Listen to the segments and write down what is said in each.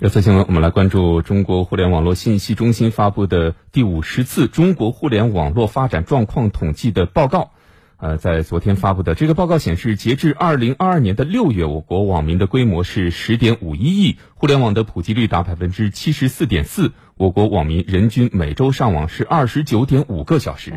热搜新闻，我们来关注中国互联网络信息中心发布的第五十次中国互联网络发展状况统计的报告。呃，在昨天发布的这个报告显示，截至二零二二年的六月，我国网民的规模是十点五一亿，互联网的普及率达百分之七十四点四，我国网民人均每周上网是二十九点五个小时。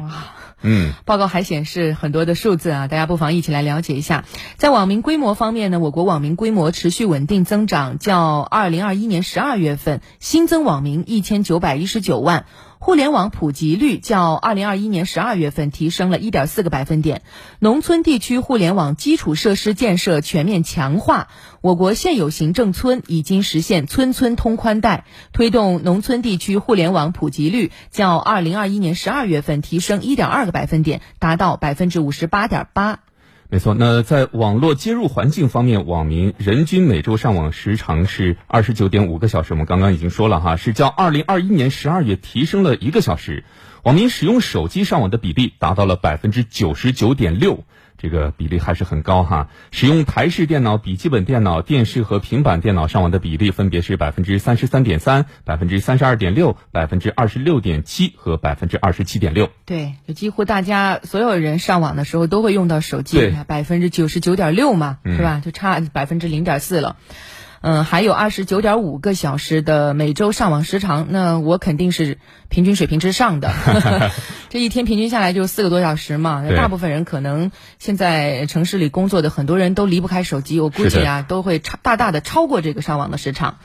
嗯，报告还显示很多的数字啊，大家不妨一起来了解一下。在网民规模方面呢，我国网民规模持续稳定增长，较二零二一年十二月份新增网民一千九百一十九万。互联网普及率较二零二一年十二月份提升了一点四个百分点，农村地区互联网基础设施建设全面强化，我国现有行政村已经实现村村通宽带，推动农村地区互联网普及率较二零二一年十二月份提升一点二个百分点，达到百分之五十八点八。没错，那在网络接入环境方面，网民人均每周上网时长是二十九点五个小时。我们刚刚已经说了哈，是较二零二一年十二月提升了一个小时。网民使用手机上网的比例达到了百分之九十九点六。这个比例还是很高哈。使用台式电脑、笔记本电脑、电视和平板电脑上网的比例分别是百分之三十三点三、百分之三十二点六、百分之二十六点七和百分之二十七点六。对，就几乎大家所有人上网的时候都会用到手机，百分之九十九点六嘛，是吧？就差百分之零点四了。嗯，还有二十九点五个小时的每周上网时长，那我肯定是平均水平之上的。这一天平均下来就四个多小时嘛，大部分人可能现在城市里工作的很多人都离不开手机，我估计啊都会超大大的超过这个上网的时长。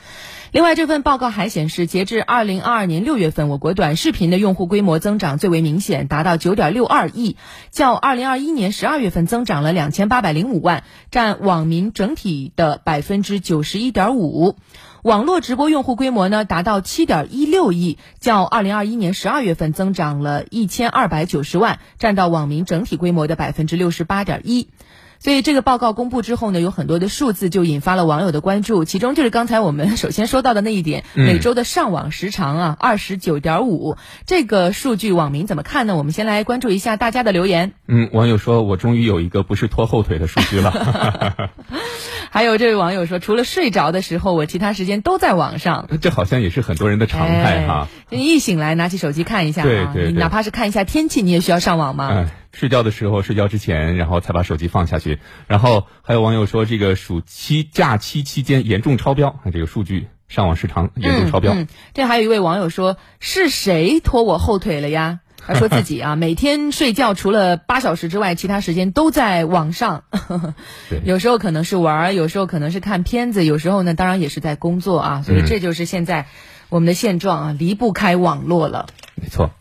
另外，这份报告还显示，截至二零二二年六月份，我国短视频的用户规模增长最为明显，达到九点六二亿，较二零二一年十二月份增长了两千八百零五万，占网民整体的百分之九十一点五。网络直播用户规模呢，达到七点一六亿，较二零二一年十二月份增长了一千二百九十万，占到网民整体规模的百分之六十八点一。所以这个报告公布之后呢，有很多的数字就引发了网友的关注，其中就是刚才我们首先说到的那一点，每周的上网时长啊，二十九点五，这个数据网民怎么看呢？我们先来关注一下大家的留言。嗯，网友说，我终于有一个不是拖后腿的数据了。还有这位网友说，除了睡着的时候，我其他时间都在网上。这好像也是很多人的常态哈。你一醒来拿起手机看一下，对对，哪怕是看一下天气，你也需要上网吗？睡觉的时候，睡觉之前，然后才把手机放下去。然后还有网友说，这个暑期假期期间严重超标，这个数据上网时长严重超标。嗯这还有一位网友说，是谁拖我后腿了呀？他 说自己啊，每天睡觉除了八小时之外，其他时间都在网上。有时候可能是玩，有时候可能是看片子，有时候呢，当然也是在工作啊。所以这就是现在我们的现状啊，离不开网络了。没错。